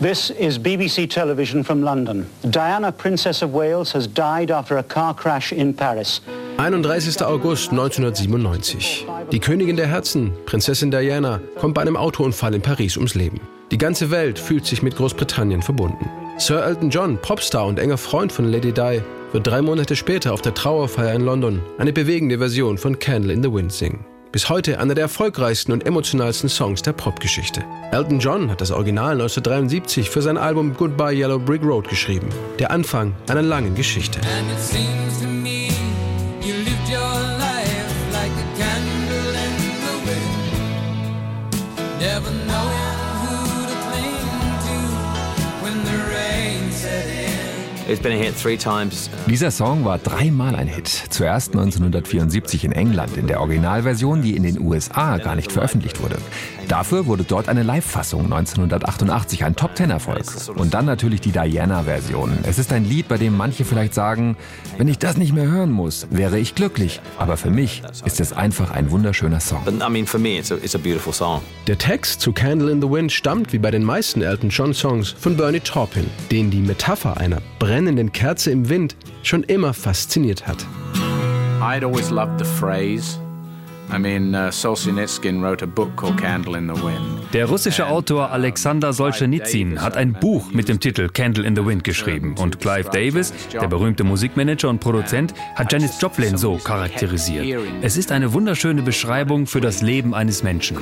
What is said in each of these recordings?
This is BBC Television from London. Diana, Princess of Wales, has died after a car crash in Paris. 31. August 1997. Die Königin der Herzen, Prinzessin Diana, kommt bei einem Autounfall in Paris ums Leben. Die ganze Welt fühlt sich mit Großbritannien verbunden. Sir Elton John, Popstar und enger Freund von Lady Di, wird drei Monate später auf der Trauerfeier in London eine bewegende Version von Candle in the Wind singen. Bis heute einer der erfolgreichsten und emotionalsten Songs der Popgeschichte. Elton John hat das Original 1973 für sein Album Goodbye Yellow Brick Road geschrieben. Der Anfang einer langen Geschichte. Never Dieser Song war dreimal ein Hit. Zuerst 1974 in England in der Originalversion, die in den USA gar nicht veröffentlicht wurde. Dafür wurde dort eine Live-Fassung 1988 ein Top-Ten-Erfolg. Und dann natürlich die Diana-Version. Es ist ein Lied, bei dem manche vielleicht sagen, wenn ich das nicht mehr hören muss, wäre ich glücklich. Aber für mich ist es einfach ein wunderschöner Song. Der Text zu Candle in the Wind stammt, wie bei den meisten Elton John-Songs, von Bernie Taupin, den die Metapher einer brennenden Kerze im Wind schon immer fasziniert hat. I'd always loved the phrase I mean, uh, Solzhenitsyn wrote a book called Candle in the Wind. Der russische Autor Alexander Solzhenitsyn hat ein Buch mit dem Titel Candle in the Wind geschrieben und Clive Davis, der berühmte Musikmanager und Produzent, hat Janis Joplin so charakterisiert. Es ist eine wunderschöne Beschreibung für das Leben eines Menschen.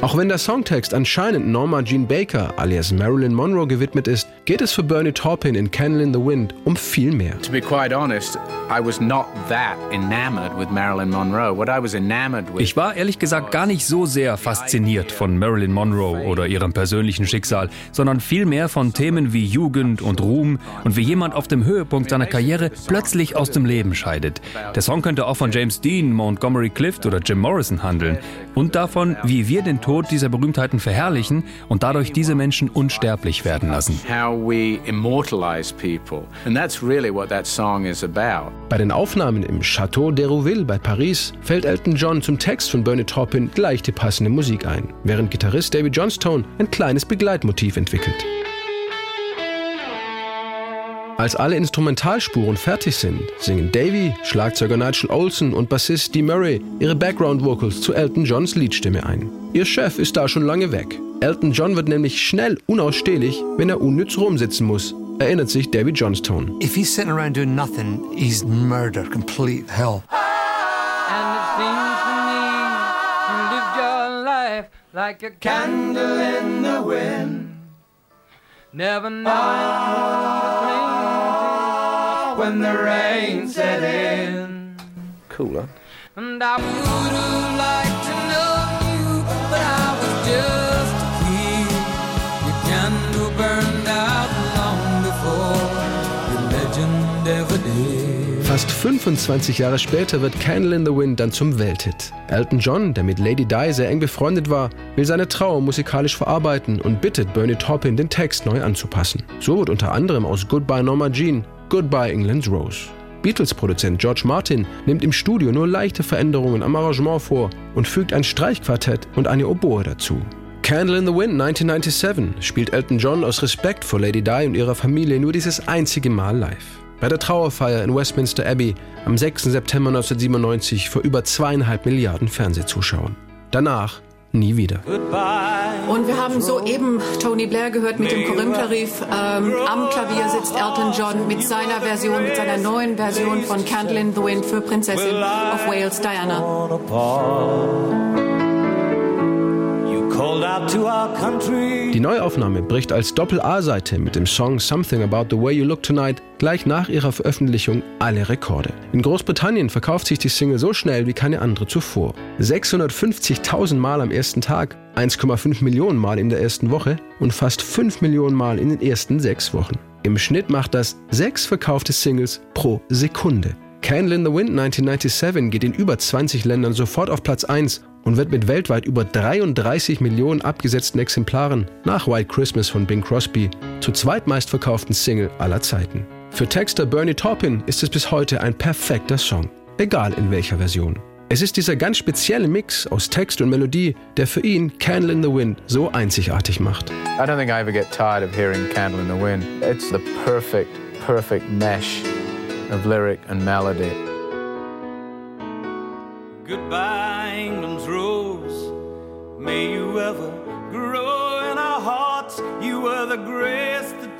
Auch wenn der Songtext anscheinend Norma Jean Baker alias Marilyn Monroe gewidmet ist, geht es für Bernie Taupin in Candle in the Wind um viel mehr. To be quite honest, I was not that enamored ich war ehrlich gesagt gar nicht so sehr fasziniert von Marilyn Monroe oder ihrem persönlichen Schicksal, sondern vielmehr von Themen wie Jugend und Ruhm und wie jemand auf dem Höhepunkt seiner Karriere plötzlich aus dem Leben scheidet. Der Song könnte auch von James Dean, Montgomery Clift oder Jim Morrison handeln und davon, wie wir den Tod dieser Berühmtheiten verherrlichen und dadurch diese Menschen unsterblich werden lassen. Bei den Aufnahmen im Château de Rouville Deauville bei Paris fällt Elton John zum Text von Bernie Taupin gleich die passende Musik ein, während Gitarrist David Johnstone ein kleines Begleitmotiv entwickelt. Als alle Instrumentalspuren fertig sind, singen Davy, Schlagzeuger Nigel Olsen und Bassist Dee Murray ihre Background Vocals zu Elton Johns Liedstimme ein. Ihr Chef ist da schon lange weg. Elton John wird nämlich schnell unausstehlich, wenn er unnütz rumsitzen muss, erinnert sich David Johnstone. If he's sitting around doing nothing, he's murder, complete hell. like a candle in the wind. Never knowing when the rain set in. Cool, huh? And I would have liked to know you, but I was just a kid. Your candle burned out long before your legend ever did. Fast 25 Jahre später wird Candle in the Wind dann zum Welthit. Elton John, der mit Lady Di sehr eng befreundet war, will seine Trauer musikalisch verarbeiten und bittet Bernie Taupin, den Text neu anzupassen. So wird unter anderem aus Goodbye Norma Jean Goodbye England's Rose. Beatles-Produzent George Martin nimmt im Studio nur leichte Veränderungen am Arrangement vor und fügt ein Streichquartett und eine Oboe dazu. Candle in the Wind 1997 spielt Elton John aus Respekt vor Lady Di und ihrer Familie nur dieses einzige Mal live. Bei der Trauerfeier in Westminster Abbey am 6. September 1997 vor über zweieinhalb Milliarden Fernsehzuschauern. Danach nie wieder. Und wir haben soeben Tony Blair gehört mit dem Korintherrief. Ähm, am Klavier sitzt Elton John mit seiner Version, mit seiner neuen Version von Candle in the Wind für Prinzessin of Wales Diana. Die Neuaufnahme bricht als Doppel-A-Seite mit dem Song Something About the Way You Look Tonight gleich nach ihrer Veröffentlichung alle Rekorde. In Großbritannien verkauft sich die Single so schnell wie keine andere zuvor. 650.000 Mal am ersten Tag, 1,5 Millionen Mal in der ersten Woche und fast 5 Millionen Mal in den ersten sechs Wochen. Im Schnitt macht das sechs verkaufte Singles pro Sekunde. Candle in the Wind 1997 geht in über 20 Ländern sofort auf Platz 1 und wird mit weltweit über 33 Millionen abgesetzten Exemplaren nach White Christmas von Bing Crosby zur zweitmeistverkauften Single aller Zeiten. Für Texter Bernie Taupin ist es bis heute ein perfekter Song, egal in welcher Version. Es ist dieser ganz spezielle Mix aus Text und Melodie, der für ihn Candle in the Wind so einzigartig macht. I don't think I ever get tired of hearing Candle in the Wind. It's the perfect, perfect mesh of lyric and melody. Goodbye,